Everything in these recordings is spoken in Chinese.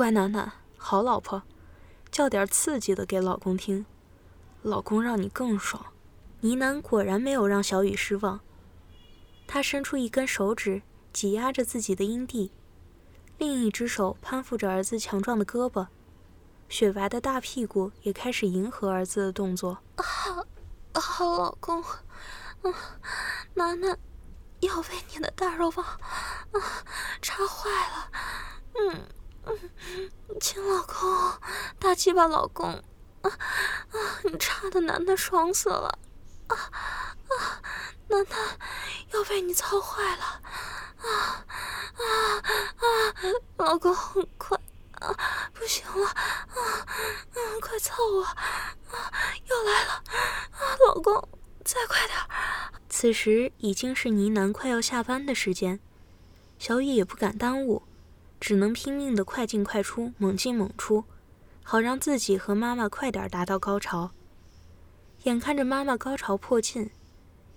乖楠楠，好老婆，叫点刺激的给老公听，老公让你更爽。呢喃果然没有让小雨失望，他伸出一根手指挤压着自己的阴蒂，另一只手攀附着儿子强壮的胳膊，雪白的大屁股也开始迎合儿子的动作。好，好老公，嗯，楠楠要被你的大肉棒啊插坏了，嗯，亲老公，大鸡巴老公，啊啊，你插的楠楠爽死了。啊啊！楠楠要被你操坏了！啊啊啊！老公，快啊！不行了！啊嗯，快操我！啊，又来了！啊，老公，再快点！此时已经是呢喃快要下班的时间，小雨也不敢耽误，只能拼命的快进快出，猛进猛出，好让自己和妈妈快点达到高潮。眼看着妈妈高潮迫近，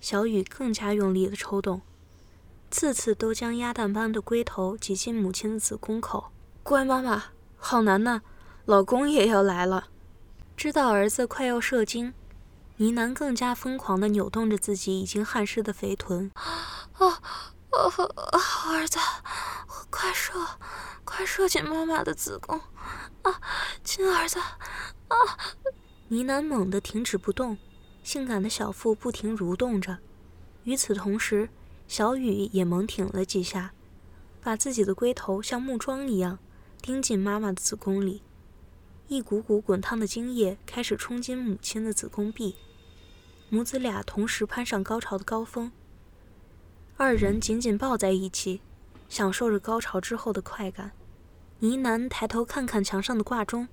小雨更加用力的抽动，次次都将鸭蛋般的龟头挤进母亲的子宫口。乖妈妈，好难呐！老公也要来了。知道儿子快要射精，呢喃更加疯狂地扭动着自己已经汗湿的肥臀。啊 啊啊！儿子，快射，快射进妈妈的子宫！啊，亲儿子，啊！呢喃猛地停止不动，性感的小腹不停蠕动着。与此同时，小雨也猛挺了几下，把自己的龟头像木桩一样钉进妈妈的子宫里。一股股滚烫的精液开始冲进母亲的子宫壁，母子俩同时攀上高潮的高峰。二人紧紧抱在一起，享受着高潮之后的快感。呢喃抬头看看墙上的挂钟，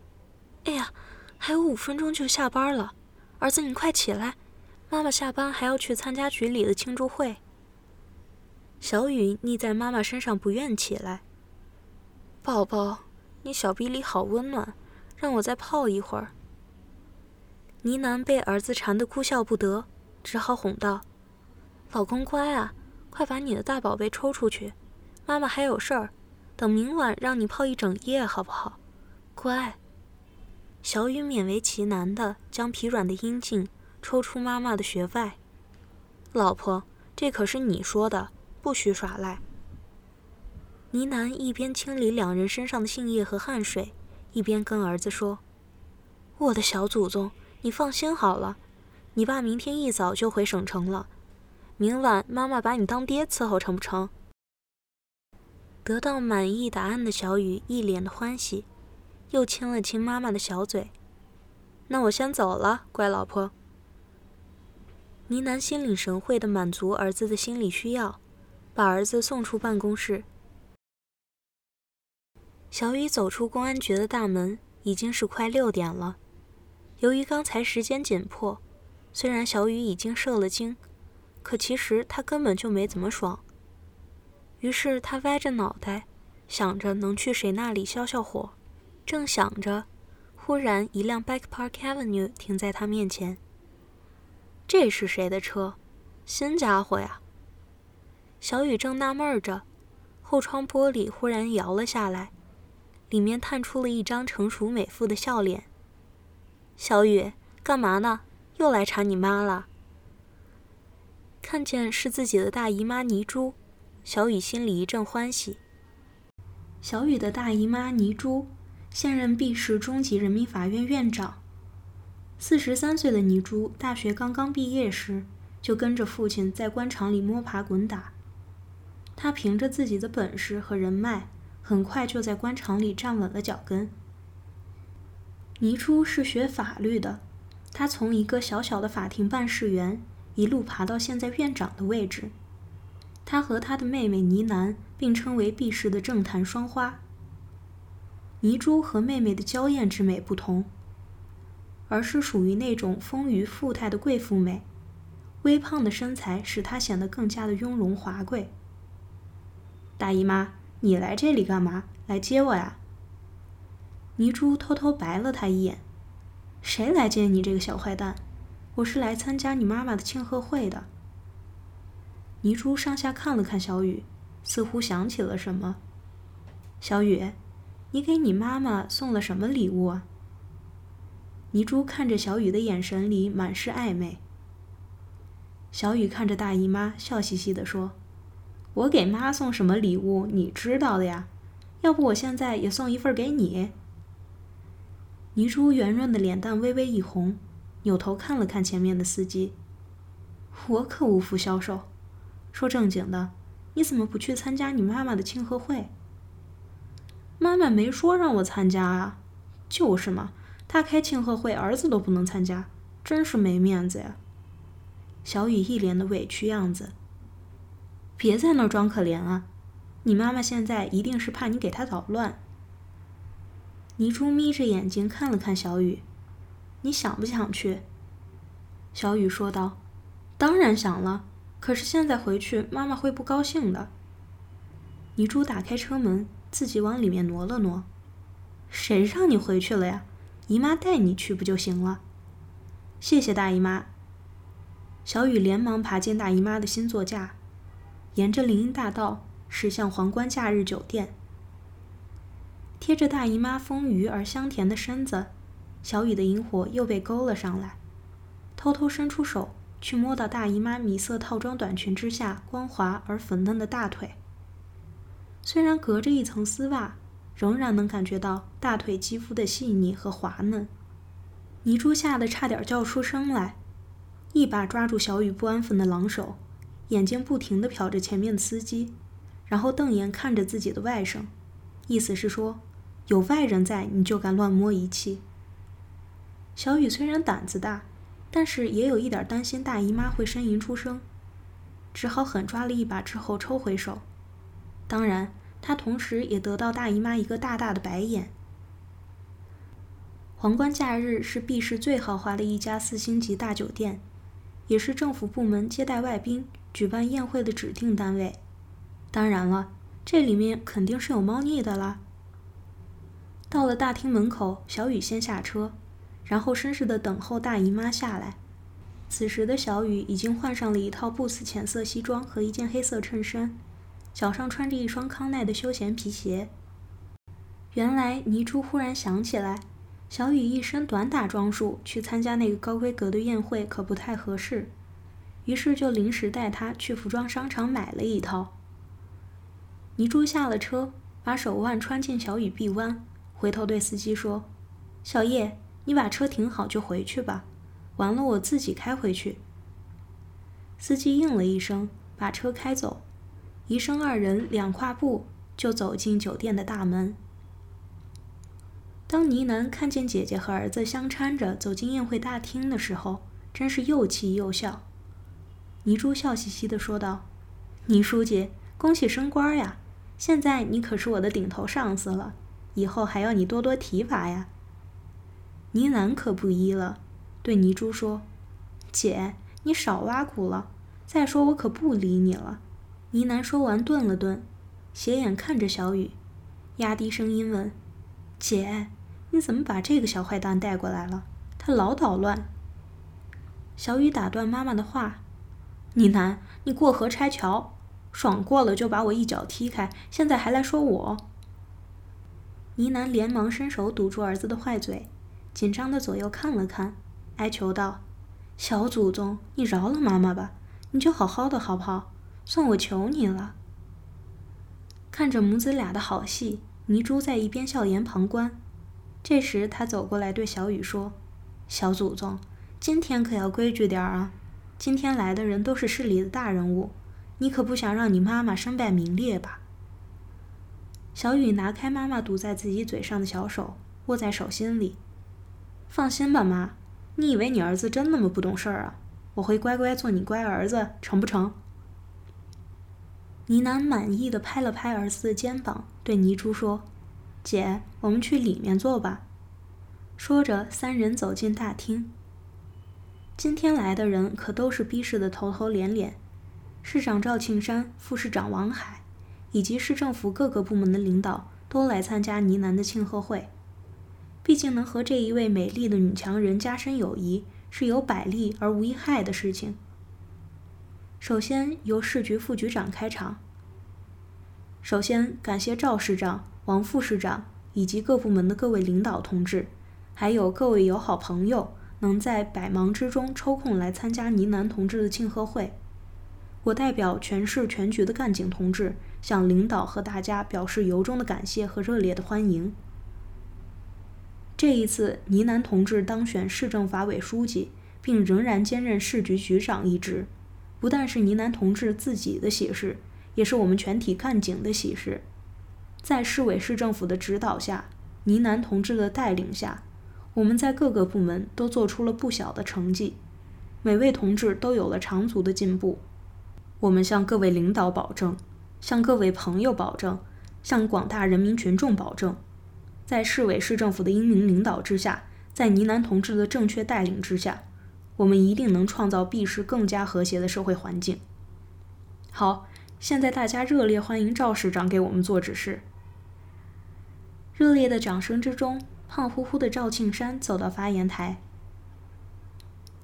哎呀！还有五分钟就下班了，儿子，你快起来，妈妈下班还要去参加局里的庆祝会。小雨腻在妈妈身上不愿起来。宝宝，你小臂里好温暖，让我再泡一会儿。呢喃被儿子缠得哭笑不得，只好哄道：“老公乖啊，快把你的大宝贝抽出去，妈妈还有事儿，等明晚让你泡一整夜好不好？乖。”小雨勉为其难地将疲软的阴茎抽出妈妈的穴外。老婆，这可是你说的，不许耍赖。呢喃一边清理两人身上的性液和汗水，一边跟儿子说：“我的小祖宗，你放心好了，你爸明天一早就回省城了，明晚妈妈把你当爹伺候，成不成？”得到满意答案的小雨一脸的欢喜。又亲了亲妈妈的小嘴，那我先走了，乖老婆。呢喃心领神会的满足儿子的心理需要，把儿子送出办公室。小雨走出公安局的大门，已经是快六点了。由于刚才时间紧迫，虽然小雨已经射了精，可其实他根本就没怎么爽。于是他歪着脑袋，想着能去谁那里消消火。正想着，忽然一辆 Back Park Avenue 停在他面前。这是谁的车？新家伙呀！小雨正纳闷着，后窗玻璃忽然摇了下来，里面探出了一张成熟美妇的笑脸。小雨，干嘛呢？又来查你妈了？看见是自己的大姨妈泥珠，小雨心里一阵欢喜。小雨的大姨妈泥珠。现任 B 市中级人民法院院长，四十三岁的倪珠，大学刚刚毕业时就跟着父亲在官场里摸爬滚打。他凭着自己的本事和人脉，很快就在官场里站稳了脚跟。倪珠是学法律的，他从一个小小的法庭办事员一路爬到现在院长的位置。他和他的妹妹倪楠并称为毕氏的政坛双花。倪珠和妹妹的娇艳之美不同，而是属于那种丰腴富态的贵妇美，微胖的身材使她显得更加的雍容华贵。大姨妈，你来这里干嘛？来接我呀？倪珠偷偷白了他一眼：“谁来接你这个小坏蛋？我是来参加你妈妈的庆贺会的。”倪珠上下看了看小雨，似乎想起了什么。小雨。你给你妈妈送了什么礼物啊？”泥珠看着小雨的眼神里满是暧昧。小雨看着大姨妈，笑嘻嘻地说：“我给妈送什么礼物，你知道的呀。要不我现在也送一份给你。”泥珠圆润的脸蛋微微一红，扭头看了看前面的司机：“我可无福消受。说正经的，你怎么不去参加你妈妈的庆贺会？”妈妈没说让我参加啊。就是嘛，她开庆贺会，儿子都不能参加，真是没面子呀。小雨一脸的委屈样子。别在那儿装可怜啊！你妈妈现在一定是怕你给她捣乱。泥珠眯着眼睛看了看小雨：“你想不想去？”小雨说道：“当然想了，可是现在回去妈妈会不高兴的。”泥珠打开车门，自己往里面挪了挪：“谁让你回去了呀？姨妈带你去不就行了？”谢谢大姨妈。小雨连忙爬进大姨妈的新座驾，沿着林荫大道驶向皇冠假日酒店。贴着大姨妈丰腴而香甜的身子，小雨的萤火又被勾了上来，偷偷伸出手去摸到大姨妈米色套装短裙之下光滑而粉嫩的大腿。虽然隔着一层丝袜，仍然能感觉到大腿肌肤的细腻和滑嫩。泥珠吓得差点叫出声来。一把抓住小雨不安分的狼手，眼睛不停地瞟着前面的司机，然后瞪眼看着自己的外甥，意思是说，有外人在你就敢乱摸仪器。小雨虽然胆子大，但是也有一点担心大姨妈会呻吟出声，只好狠抓了一把之后抽回手。当然，他同时也得到大姨妈一个大大的白眼。皇冠假日是 B 市最豪华的一家四星级大酒店。也是政府部门接待外宾、举办宴会的指定单位。当然了，这里面肯定是有猫腻的啦。到了大厅门口，小雨先下车，然后绅士的等候大姨妈下来。此时的小雨已经换上了一套布斯浅色西装和一件黑色衬衫，脚上穿着一双康奈的休闲皮鞋。原来泥珠忽然想起来。小雨一身短打装束去参加那个高规格的宴会可不太合适，于是就临时带他去服装商场买了一套。泥珠下了车，把手腕穿进小雨臂弯，回头对司机说：“小叶，你把车停好就回去吧，完了我自己开回去。”司机应了一声，把车开走，医生二人两跨步就走进酒店的大门。当呢喃看见姐姐和儿子相搀着走进宴会大厅的时候，真是又气又笑。倪珠笑嘻嘻地说道：“倪书记，恭喜升官呀！现在你可是我的顶头上司了，以后还要你多多提拔呀。”呢喃可不依了，对泥珠说：“姐，你少挖苦了。再说我可不理你了。”呢喃说完顿了顿，斜眼看着小雨，压低声音问：“姐。”你怎么把这个小坏蛋带过来了？他老捣乱。小雨打断妈妈的话：“你男，你过河拆桥，爽过了就把我一脚踢开，现在还来说我。”呢喃连忙伸手堵住儿子的坏嘴，紧张的左右看了看，哀求道：“小祖宗，你饶了妈妈吧，你就好好的好不好？算我求你了。”看着母子俩的好戏，泥珠在一边笑颜旁观。这时，他走过来对小雨说：“小祖宗，今天可要规矩点儿啊！今天来的人都是市里的大人物，你可不想让你妈妈身败名裂吧？”小雨拿开妈妈堵在自己嘴上的小手，握在手心里：“放心吧，妈，你以为你儿子真那么不懂事儿啊？我会乖乖做你乖儿子，成不成？”呢喃满意的拍了拍儿子的肩膀，对泥珠说。姐，我们去里面坐吧。说着，三人走进大厅。今天来的人可都是逼市的头头脸脸，市长赵庆山、副市长王海，以及市政府各个部门的领导都来参加呢喃的庆贺会。毕竟能和这一位美丽的女强人加深友谊，是有百利而无一害的事情。首先由市局副局长开场。首先感谢赵市长。王副市长、以及各部门的各位领导同志，还有各位友好朋友，能在百忙之中抽空来参加呢喃同志的庆贺会。我代表全市全局的干警同志，向领导和大家表示由衷的感谢和热烈的欢迎。这一次，呢喃同志当选市政法委书记，并仍然兼任市局局长一职，不但是呢喃同志自己的喜事，也是我们全体干警的喜事。在市委市政府的指导下，呢喃同志的带领下，我们在各个部门都做出了不小的成绩，每位同志都有了长足的进步。我们向各位领导保证，向各位朋友保证，向广大人民群众保证，在市委市政府的英明领导之下，在倪楠同志的正确带领之下，我们一定能创造比市更加和谐的社会环境。好，现在大家热烈欢迎赵市长给我们做指示。热烈的掌声之中，胖乎乎的赵庆山走到发言台。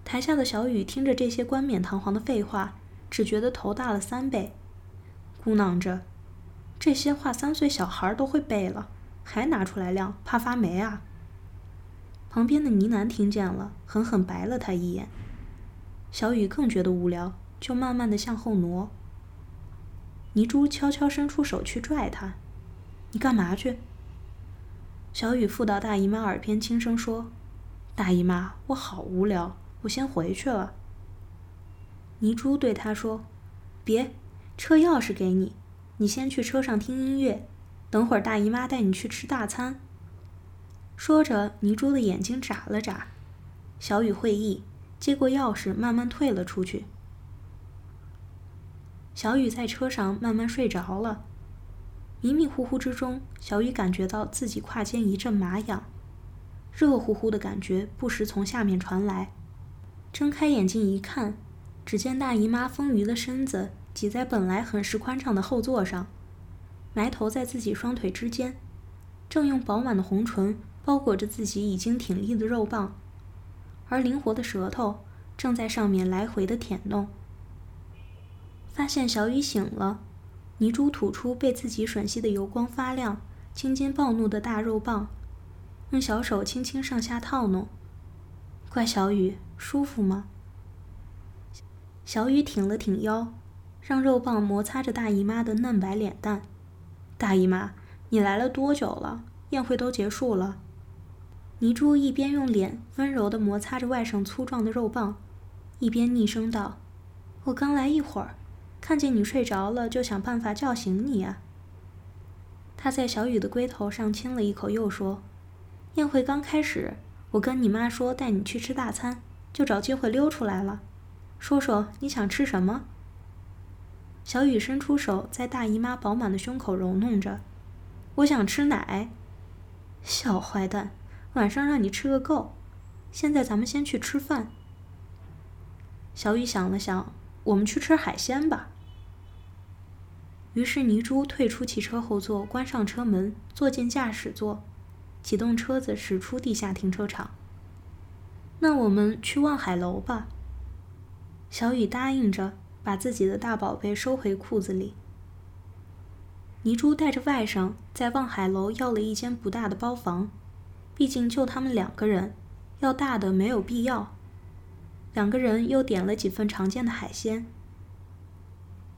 台下的小雨听着这些冠冕堂皇的废话，只觉得头大了三倍，咕囔着：“这些话三岁小孩都会背了，还拿出来晾，怕发霉啊？”旁边的呢喃听见了，狠狠白了他一眼。小雨更觉得无聊，就慢慢的向后挪。泥珠悄悄伸出手去拽他：“你干嘛去？”小雨附到大姨妈耳边轻声说：“大姨妈，我好无聊，我先回去了。”泥珠对他说：“别，车钥匙给你，你先去车上听音乐，等会儿大姨妈带你去吃大餐。”说着，泥珠的眼睛眨了眨。小雨会意，接过钥匙，慢慢退了出去。小雨在车上慢慢睡着了。迷迷糊糊之中，小雨感觉到自己胯间一阵麻痒，热乎乎的感觉不时从下面传来。睁开眼睛一看，只见大姨妈丰腴的身子挤在本来很是宽敞的后座上，埋头在自己双腿之间，正用饱满的红唇包裹着自己已经挺立的肉棒，而灵活的舌头正在上面来回的舔弄。发现小雨醒了。泥珠吐出被自己吮吸的油光发亮、青筋暴怒的大肉棒，用小手轻轻上下套弄。怪小雨，舒服吗？小雨挺了挺腰，让肉棒摩擦着大姨妈的嫩白脸蛋。大姨妈，你来了多久了？宴会都结束了。泥珠一边用脸温柔地摩擦着外甥粗壮的肉棒，一边昵声道：“我刚来一会儿。”看见你睡着了，就想办法叫醒你啊。他在小雨的龟头上亲了一口，又说：“宴会刚开始，我跟你妈说带你去吃大餐，就找机会溜出来了。说说你想吃什么？”小雨伸出手，在大姨妈饱满的胸口揉弄着：“我想吃奶。”小坏蛋，晚上让你吃个够。现在咱们先去吃饭。小雨想了想：“我们去吃海鲜吧。”于是泥珠退出汽车后座，关上车门，坐进驾驶座，启动车子驶出地下停车场。那我们去望海楼吧。小雨答应着，把自己的大宝贝收回裤子里。泥珠带着外甥在望海楼要了一间不大的包房，毕竟就他们两个人，要大的没有必要。两个人又点了几份常见的海鲜。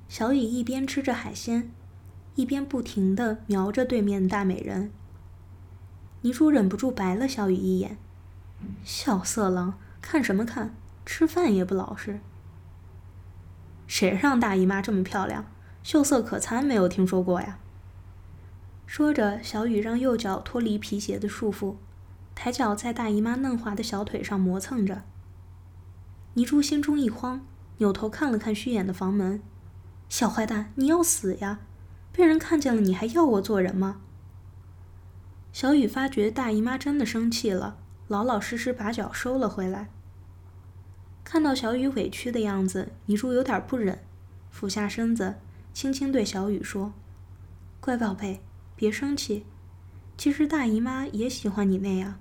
小雨一边吃着海鲜，一边不停地瞄着对面的大美人。泥珠忍不住白了小雨一眼：“小色狼，看什么看？吃饭也不老实。谁让大姨妈这么漂亮，秀色可餐，没有听说过呀？”说着，小雨让右脚脱离皮鞋的束缚，抬脚在大姨妈嫩滑的小腿上磨蹭着。倪珠心中一慌，扭头看了看虚掩的房门。小坏蛋，你要死呀！被人看见了，你还要我做人吗？小雨发觉大姨妈真的生气了，老老实实把脚收了回来。看到小雨委屈的样子，泥珠有点不忍，俯下身子，轻轻对小雨说：“乖宝贝，别生气。其实大姨妈也喜欢你那样，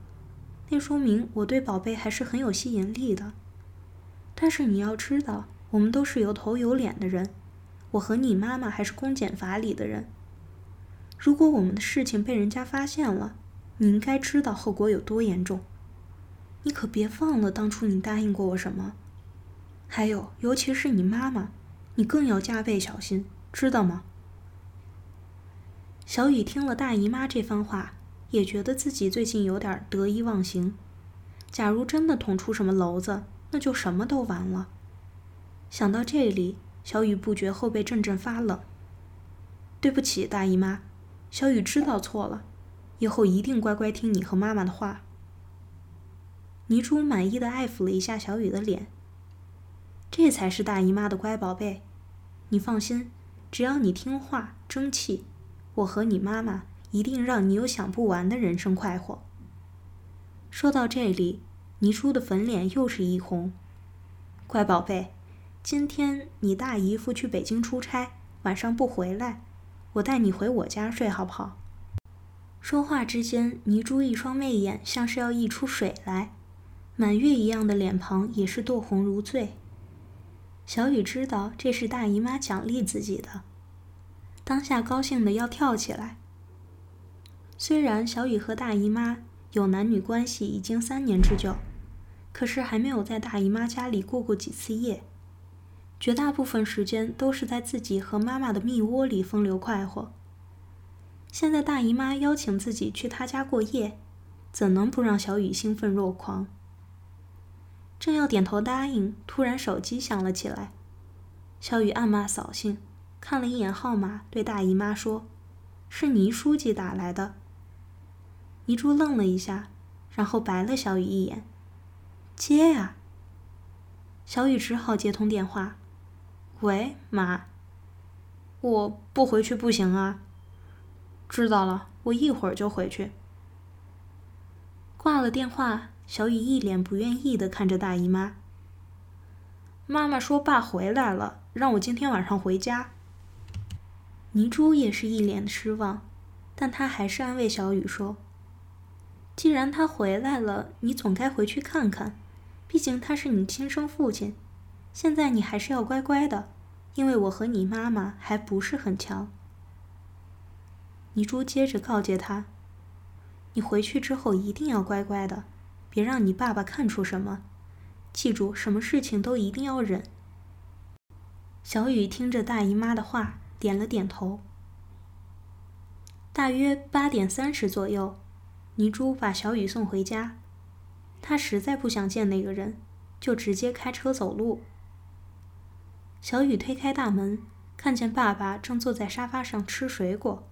那说明我对宝贝还是很有吸引力的。但是你要知道，我们都是有头有脸的人。”我和你妈妈还是公检法里的人，如果我们的事情被人家发现了，你应该知道后果有多严重。你可别忘了当初你答应过我什么。还有，尤其是你妈妈，你更要加倍小心，知道吗？”小雨听了大姨妈这番话，也觉得自己最近有点得意忘形。假如真的捅出什么娄子，那就什么都完了。想到这里，小雨不觉后背阵阵发冷。对不起，大姨妈，小雨知道错了，以后一定乖乖听你和妈妈的话。泥珠满意的爱抚了一下小雨的脸。这才是大姨妈的乖宝贝，你放心，只要你听话争气。我和你妈妈一定让你有享不完的人生快活。说到这里，倪珠的粉脸又是一红。乖宝贝，今天你大姨夫去北京出差，晚上不回来，我带你回我家睡好不好？说话之间，倪珠一双媚眼像是要溢出水来，满月一样的脸庞也是堕红如醉。小雨知道这是大姨妈奖励自己的。当下高兴的要跳起来。虽然小雨和大姨妈有男女关系已经三年之久，可是还没有在大姨妈家里过过几次夜，绝大部分时间都是在自己和妈妈的蜜窝里风流快活。现在大姨妈邀请自己去她家过夜，怎能不让小雨兴奋若狂？正要点头答应，突然手机响了起来，小雨暗骂扫兴。看了一眼号码，对大姨妈说：“是倪书记打来的。”倪珠愣了一下，然后白了小雨一眼：“接呀。”小雨只好接通电话：“喂，妈，我不回去不行啊。”“知道了，我一会儿就回去。”挂了电话，小雨一脸不愿意的看着大姨妈。妈妈说：“爸回来了，让我今天晚上回家。”泥珠也是一脸的失望，但他还是安慰小雨说：“既然他回来了，你总该回去看看，毕竟他是你亲生父亲。现在你还是要乖乖的，因为我和你妈妈还不是很强。”泥珠接着告诫他：“你回去之后一定要乖乖的，别让你爸爸看出什么。记住，什么事情都一定要忍。”小雨听着大姨妈的话。点了点头。大约八点三十左右，泥珠把小雨送回家。他实在不想见那个人，就直接开车走路。小雨推开大门，看见爸爸正坐在沙发上吃水果。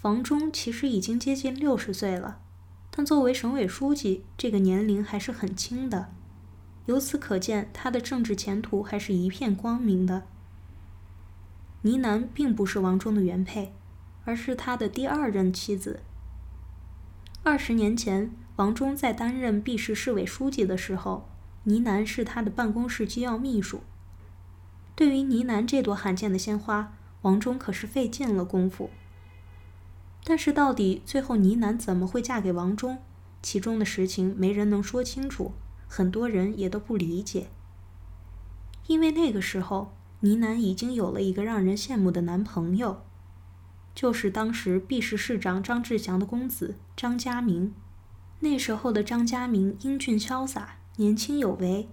房中其实已经接近六十岁了，但作为省委书记，这个年龄还是很轻的。由此可见，他的政治前途还是一片光明的。倪楠并不是王忠的原配，而是他的第二任妻子。二十年前，王忠在担任毕市市委书记的时候，倪楠是他的办公室机要秘书。对于倪楠这朵罕见的鲜花，王忠可是费尽了功夫。但是，到底最后倪楠怎么会嫁给王忠，其中的实情没人能说清楚，很多人也都不理解。因为那个时候。倪楠已经有了一个让人羡慕的男朋友，就是当时毕市市长张志祥的公子张家明。那时候的张家明英俊潇洒，年轻有为，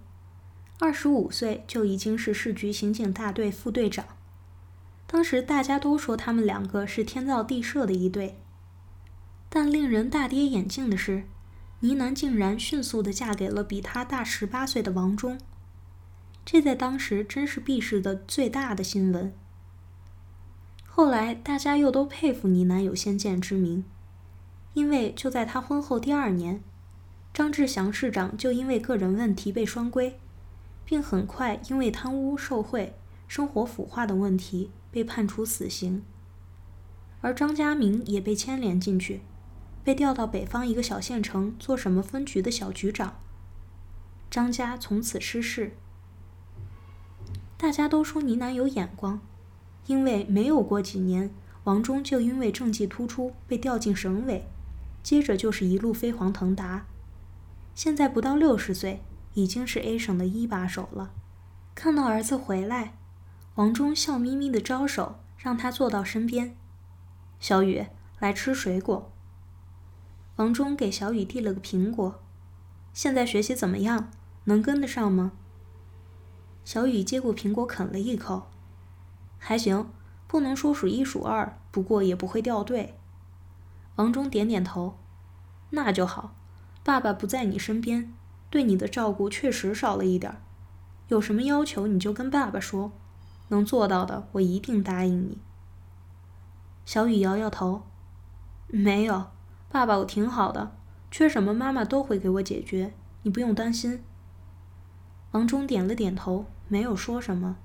二十五岁就已经是市局刑警大队副队长。当时大家都说他们两个是天造地设的一对。但令人大跌眼镜的是，倪楠竟然迅速的嫁给了比他大十八岁的王忠。这在当时真是毕氏的最大的新闻。后来大家又都佩服倪楠有先见之明，因为就在他婚后第二年，张志祥市长就因为个人问题被双规，并很快因为贪污受贿、生活腐化等问题被判处死刑。而张家明也被牵连进去，被调到北方一个小县城做什么分局的小局长。张家从此失势。大家都说倪楠有眼光，因为没有过几年，王忠就因为政绩突出被调进省委，接着就是一路飞黄腾达，现在不到六十岁，已经是 A 省的一把手了。看到儿子回来，王忠笑眯眯的招手，让他坐到身边。小雨，来吃水果。王忠给小雨递了个苹果。现在学习怎么样？能跟得上吗？小雨接过苹果啃了一口，还行，不能说数一数二，不过也不会掉队。王忠点点头，那就好。爸爸不在你身边，对你的照顾确实少了一点儿。有什么要求你就跟爸爸说，能做到的我一定答应你。小雨摇摇头，没有，爸爸我挺好的，缺什么妈妈都会给我解决，你不用担心。王忠点了点头，没有说什么。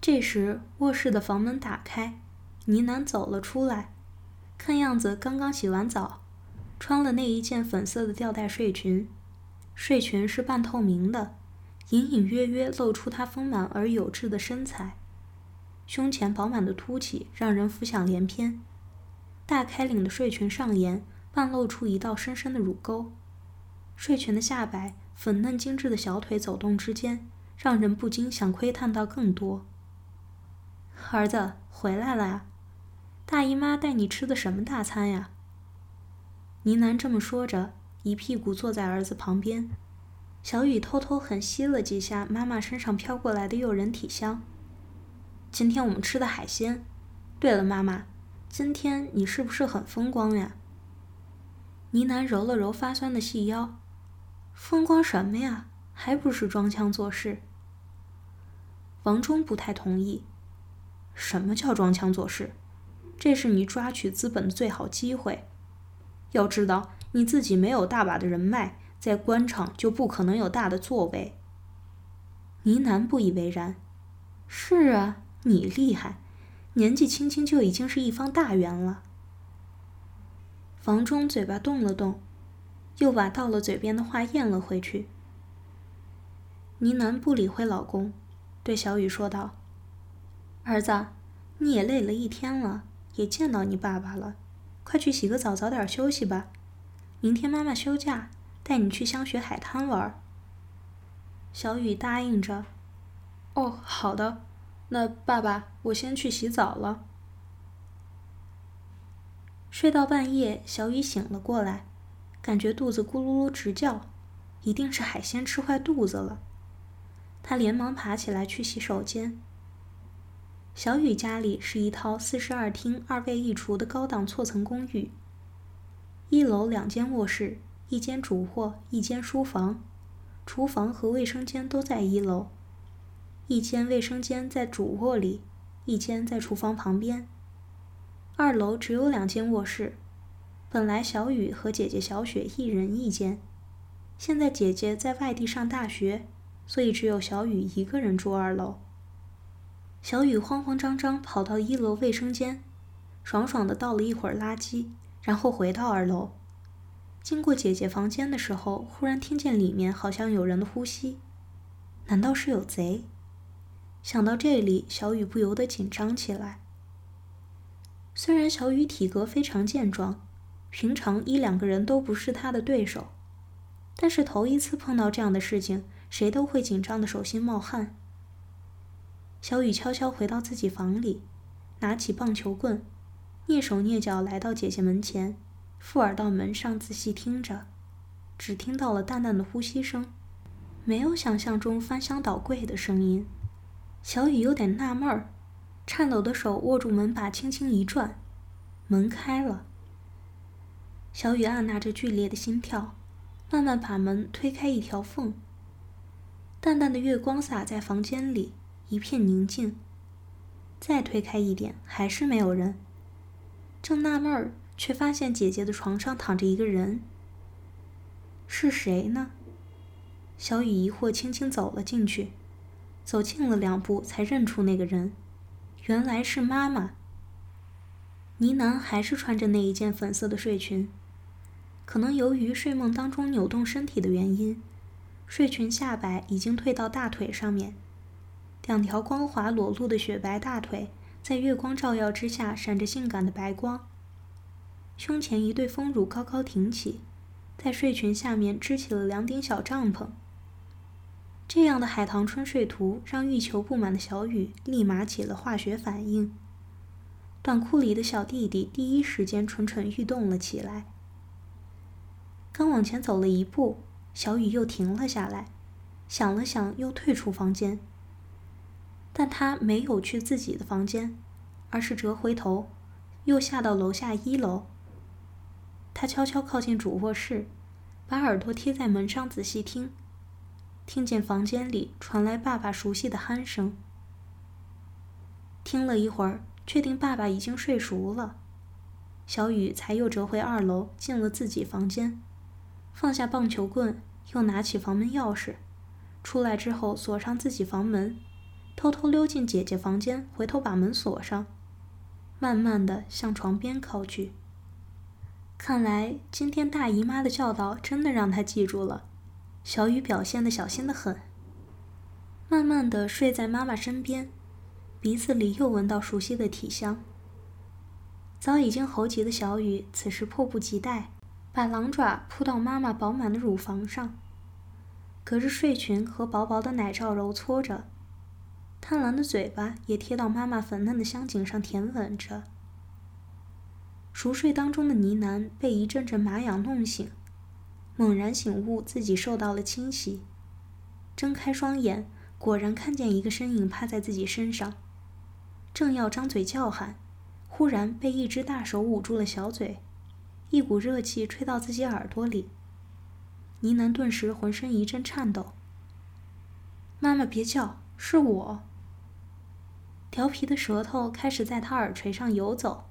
这时卧室的房门打开，呢喃走了出来，看样子刚刚洗完澡。穿了那一件粉色的吊带睡裙，睡裙是半透明的，隐隐约约露出她丰满而有致的身材，胸前饱满的凸起让人浮想联翩。大开领的睡裙上沿半露出一道深深的乳沟，睡裙的下摆粉嫩精致的小腿走动之间，让人不禁想窥探到更多。儿子回来了呀，大姨妈带你吃的什么大餐呀？呢喃这么说着，一屁股坐在儿子旁边。小雨偷偷狠吸了几下妈妈身上飘过来的诱人体香。今天我们吃的海鲜。对了，妈妈，今天你是不是很风光呀？呢喃揉了揉发酸的细腰。风光什么呀？还不是装腔作势。王忠不太同意。什么叫装腔作势？这是你抓取资本的最好机会。要知道，你自己没有大把的人脉，在官场就不可能有大的作为。呢喃不以为然。是啊，你厉害，年纪轻轻就已经是一方大员了。房中嘴巴动了动，又把到了嘴边的话咽了回去。呢喃不理会老公，对小雨说道：“儿子，你也累了一天了，也见到你爸爸了。”快去洗个澡，早点休息吧。明天妈妈休假，带你去香雪海滩玩。小雨答应着。哦，好的。那爸爸，我先去洗澡了。睡到半夜，小雨醒了过来，感觉肚子咕噜噜直叫，一定是海鲜吃坏肚子了。他连忙爬起来去洗手间。小雨家里是一套四室二厅、二卫一厨的高档错层公寓。一楼两间卧室，一间主卧，一间书房，厨房和卫生间都在一楼。一间卫生间在主卧里，一间在厨房旁边。二楼只有两间卧室，本来小雨和姐姐小雪一人一间，现在姐姐在外地上大学，所以只有小雨一个人住二楼。小雨慌慌张张跑到一楼卫生间，爽爽的倒了一会儿垃圾，然后回到二楼。经过姐姐房间的时候，忽然听见里面好像有人的呼吸，难道是有贼？想到这里，小雨不由得紧张起来。虽然小雨体格非常健壮，平常一两个人都不是他的对手，但是头一次碰到这样的事情，谁都会紧张的手心冒汗。小雨悄悄回到自己房里，拿起棒球棍，蹑手蹑脚来到姐姐门前，附耳到门上仔细听着，只听到了淡淡的呼吸声，没有想象中翻箱倒柜的声音。小雨有点纳闷儿，颤抖的手握住门把，轻轻一转，门开了。小雨按捺着剧烈的心跳，慢慢把门推开一条缝，淡淡的月光洒在房间里。一片宁静。再推开一点，还是没有人。正纳闷儿，却发现姐姐的床上躺着一个人。是谁呢？小雨疑惑，轻轻走了进去，走近了两步，才认出那个人，原来是妈妈。呢喃还是穿着那一件粉色的睡裙，可能由于睡梦当中扭动身体的原因，睡裙下摆已经退到大腿上面。两条光滑裸露的雪白大腿，在月光照耀之下闪着性感的白光。胸前一对丰乳高高挺起，在睡裙下面支起了两顶小帐篷。这样的海棠春睡图让欲求不满的小雨立马起了化学反应。短裤里的小弟弟第一时间蠢蠢欲动了起来。刚往前走了一步，小雨又停了下来，想了想，又退出房间。但他没有去自己的房间，而是折回头，又下到楼下一楼。他悄悄靠近主卧室，把耳朵贴在门上仔细听，听见房间里传来爸爸熟悉的鼾声。听了一会儿，确定爸爸已经睡熟了，小雨才又折回二楼，进了自己房间，放下棒球棍，又拿起房门钥匙，出来之后锁上自己房门。偷偷溜进姐姐房间，回头把门锁上，慢慢的向床边靠去。看来今天大姨妈的教导真的让她记住了。小雨表现的小心的很，慢慢的睡在妈妈身边，鼻子里又闻到熟悉的体香。早已经猴急的小雨此时迫不及待，把狼爪扑到妈妈饱满的乳房上，隔着睡裙和薄薄的奶罩揉搓着。贪婪的嘴巴也贴到妈妈粉嫩的香颈上舔吻着。熟睡当中的呢喃被一阵阵麻痒弄醒，猛然醒悟自己受到了侵袭，睁开双眼，果然看见一个身影趴在自己身上，正要张嘴叫喊，忽然被一只大手捂住了小嘴，一股热气吹到自己耳朵里，呢喃顿时浑身一阵颤抖。妈妈别叫，是我。调皮的舌头开始在他耳垂上游走，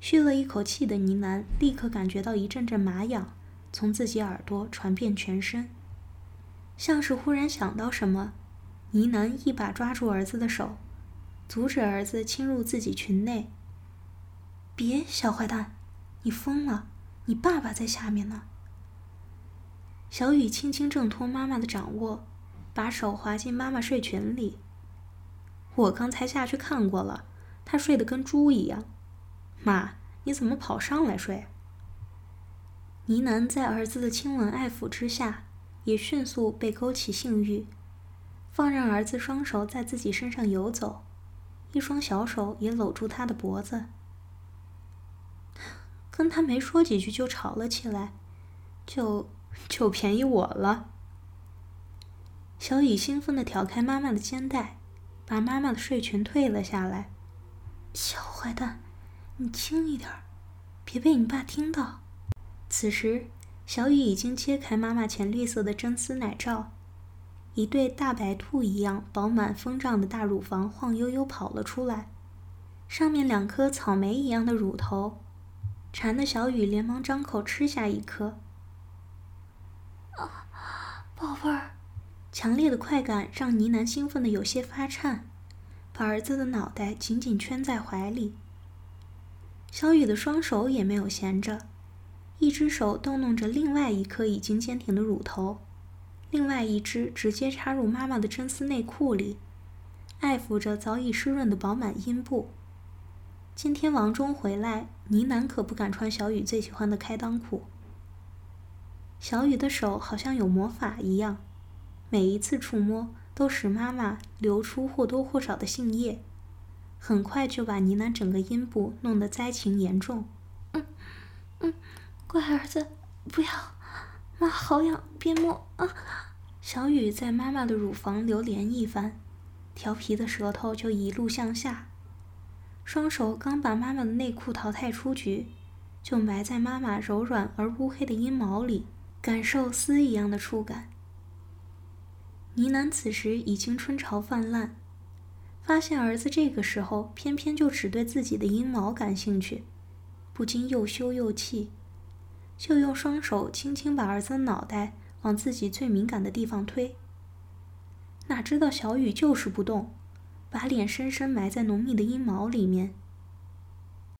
吁了一口气的呢喃立刻感觉到一阵阵麻痒从自己耳朵传遍全身，像是忽然想到什么，呢喃一把抓住儿子的手，阻止儿子侵入自己群内。别，小坏蛋，你疯了！你爸爸在下面呢。小雨轻轻挣脱妈妈的掌握，把手滑进妈妈睡裙里。我刚才下去看过了，他睡得跟猪一样。妈，你怎么跑上来睡？呢喃在儿子的亲吻爱抚之下，也迅速被勾起性欲，放任儿子双手在自己身上游走，一双小手也搂住他的脖子。跟他没说几句就吵了起来，就就便宜我了。小雨兴奋地挑开妈妈的肩带。把妈妈的睡裙退了下来，小坏蛋，你轻一点，别被你爸听到。此时，小雨已经揭开妈妈浅绿色的真丝奶罩，一对大白兔一样饱满丰胀的大乳房晃悠悠跑了出来，上面两颗草莓一样的乳头，馋的小雨连忙张口吃下一颗。啊，宝贝儿。强烈的快感让呢喃兴奋的有些发颤，把儿子的脑袋紧紧圈在怀里。小雨的双手也没有闲着，一只手逗弄着另外一颗已经坚挺的乳头，另外一只直接插入妈妈的真丝内裤里，爱抚着早已湿润的饱满阴部。今天王忠回来，呢喃可不敢穿小雨最喜欢的开裆裤。小雨的手好像有魔法一样。每一次触摸都使妈妈流出或多或少的性液，很快就把呢喃整个阴部弄得灾情严重。嗯嗯，乖儿子，不要，妈好痒，别摸啊！小雨在妈妈的乳房流连一番，调皮的舌头就一路向下，双手刚把妈妈的内裤淘汰出局，就埋在妈妈柔软而乌黑的阴毛里，感受丝一样的触感。呢喃此时已经春潮泛滥，发现儿子这个时候偏偏就只对自己的阴毛感兴趣，不禁又羞又气，就用双手轻轻把儿子的脑袋往自己最敏感的地方推。哪知道小雨就是不动，把脸深深埋在浓密的阴毛里面，